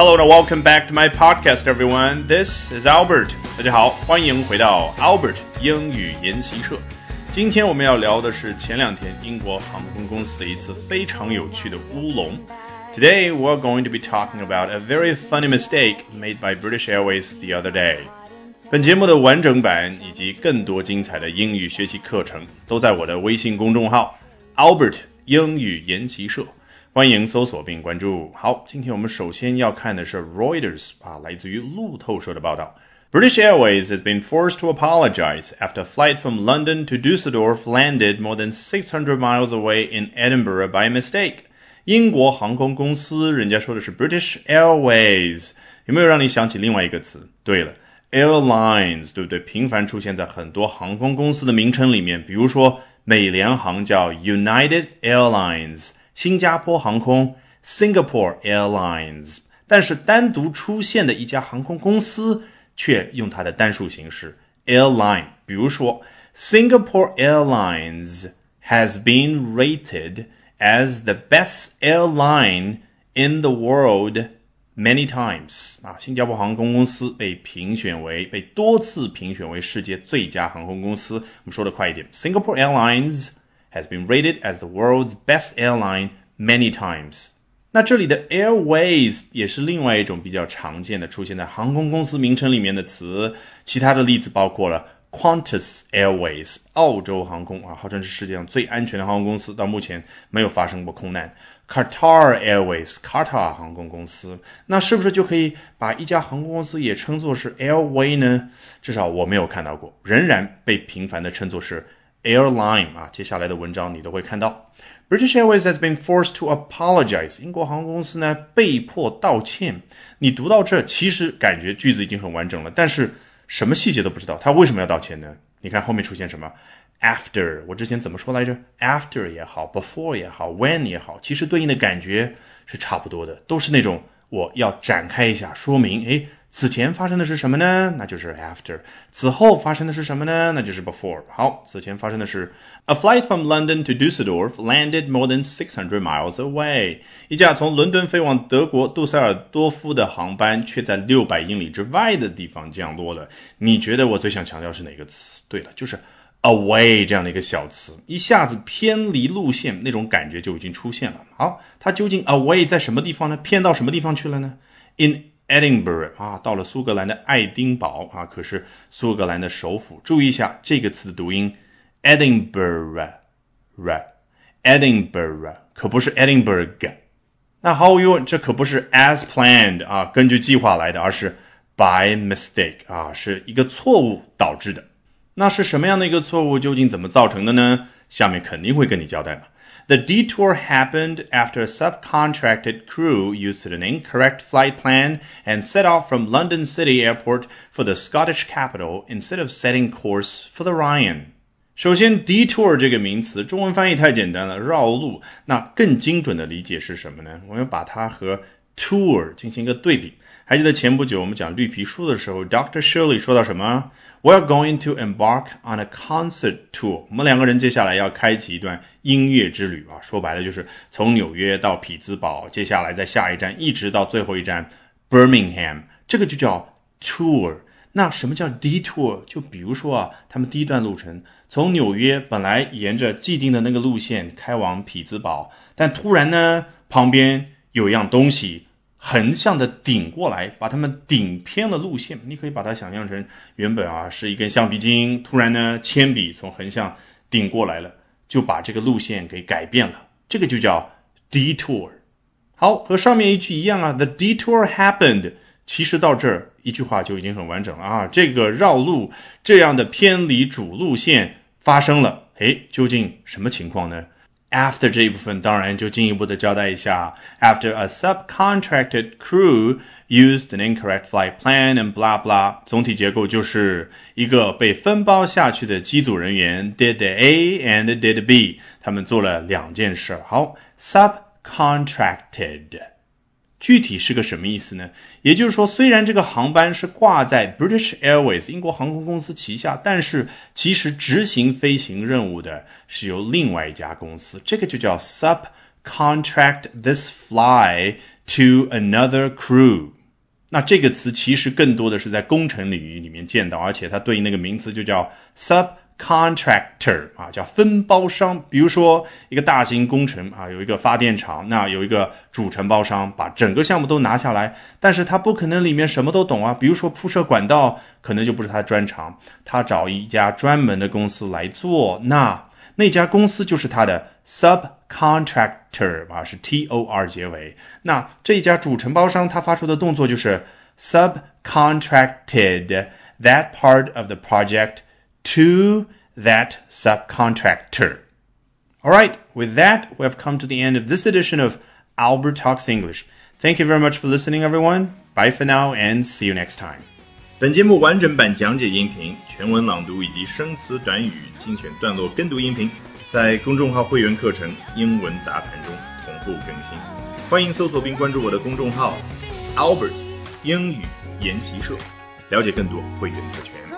Hello and welcome back to my podcast, everyone. This is Albert. 大家好，欢迎回到 Albert 英语研习社。今天我们要聊的是前两天英国航空公司的一次非常有趣的乌龙。Today we're going to be talking about a very funny mistake made by British Airways the other day. 本节目的完整版以及更多精彩的英语学习课程都在我的微信公众号 Albert 英语研习社。 欢迎搜索并关注。好，今天我们首先要看的是 Reuters 啊，来自于路透社的报道。British Airways has been forced to apologize after a flight from London to Dusseldorf landed more than 600 miles away in Edinburgh by mistake。英国航空公司，人家说的是 British Airways，有没有让你想起另外一个词？对了，Airlines，对不对？频繁出现在很多航空公司的名称里面，比如说美联航叫 United Airlines。 新加坡航空 （Singapore Airlines），但是单独出现的一家航空公司却用它的单数形式 airline。比如说，Singapore Airlines has been rated as the best airline in the world many times。啊，新加坡航空公司被评选为被多次评选为世界最佳航空公司。我们说的快一点，Singapore Airlines。Has been rated as the world's best airline many times。那这里的 airways 也是另外一种比较常见的出现在航空公司名称里面的词。其他的例子包括了 Qantas Airways，澳洲航空啊，号称是世界上最安全的航空公司，到目前没有发生过空难。Qatar Airways，卡塔尔航空公司，那是不是就可以把一家航空公司也称作是 airway 呢？至少我没有看到过，仍然被频繁的称作是。Airline 啊，接下来的文章你都会看到。British Airways has been forced to apologize。英国航空公司呢被迫道歉。你读到这，其实感觉句子已经很完整了，但是什么细节都不知道。他为什么要道歉呢？你看后面出现什么？After，我之前怎么说来着？After 也好，before 也好，when 也好，其实对应的感觉是差不多的，都是那种我要展开一下说明。诶。此前发生的是什么呢？那就是 after。此后发生的是什么呢？那就是 before。好，此前发生的是 a flight from London to Dusseldorf landed more than six hundred miles away。一架从伦敦飞往德国杜塞尔多夫的航班，却在六百英里之外的地方降落了。你觉得我最想强调是哪个词？对了，就是 away 这样的一个小词，一下子偏离路线，那种感觉就已经出现了。好，它究竟 away 在什么地方呢？偏到什么地方去了呢？in Edinburgh 啊，到了苏格兰的爱丁堡啊，可是苏格兰的首府。注意一下这个词的读音，Edinburgh，Edinburgh 可不是 Edinburgh。那毫无疑问，这可不是 as planned 啊，根据计划来的，而是 by mistake 啊，是一个错误导致的。那是什么样的一个错误？究竟怎么造成的呢？下面肯定会跟你交代嘛。The detour happened after a subcontracted crew used an incorrect flight plan and set off from London City Airport for the Scottish capital instead of setting course for the Ryan. 首先，detour 这个名词，中文翻译太简单了，绕路。那更精准的理解是什么呢？我们把它和 tour 进行一个对比。还记得前不久我们讲绿皮书的时候，Dr. Shirley 说到什么？We're going to embark on a concert tour。我们两个人接下来要开启一段音乐之旅啊，说白了就是从纽约到匹兹堡，接下来在下一站一直到最后一站 Birmingham，这个就叫 tour。那什么叫 detour？就比如说啊，他们第一段路程从纽约本来沿着既定的那个路线开往匹兹堡，但突然呢，旁边有一样东西。横向的顶过来，把它们顶偏了路线。你可以把它想象成原本啊是一根橡皮筋，突然呢铅笔从横向顶过来了，就把这个路线给改变了。这个就叫 detour。好，和上面一句一样啊，the detour happened。其实到这儿一句话就已经很完整了啊，这个绕路这样的偏离主路线发生了。诶，究竟什么情况呢 ？After 这一部分当然就进一步的交代一下，After a subcontracted crew used an incorrect flight plan and blah blah，总体结构就是一个被分包下去的机组人员 did A and did B，他们做了两件事。好，subcontracted。 具体是个什么意思呢？也就是说，虽然这个航班是挂在 British Airways 英国航空公司旗下，但是其实执行飞行任务的是由另外一家公司，这个就叫 subcontract this fly to another crew。那这个词其实更多的是在工程领域里面见到，而且它对应那个名词就叫 sub Contractor 啊，叫分包商。比如说一个大型工程啊，有一个发电厂，那有一个主承包商把整个项目都拿下来，但是他不可能里面什么都懂啊。比如说铺设管道，可能就不是他的专长，他找一家专门的公司来做，那那家公司就是他的 subcontractor 啊，是 T O R 结尾。那这一家主承包商他发出的动作就是 subcontracted that part of the project to that subcontractor. All right, with that, we have come to the end of this edition of Albert Talks English. Thank you very much for listening, everyone. Bye for now and see you next time. 本节目完整版讲解音频、全文朗读以及生词短语精选段落跟读音频，在公众号会员课程《英文杂谈》中同步更新。欢迎搜索并关注我的公众号 Albert 英语研习社，了解更多会员特权。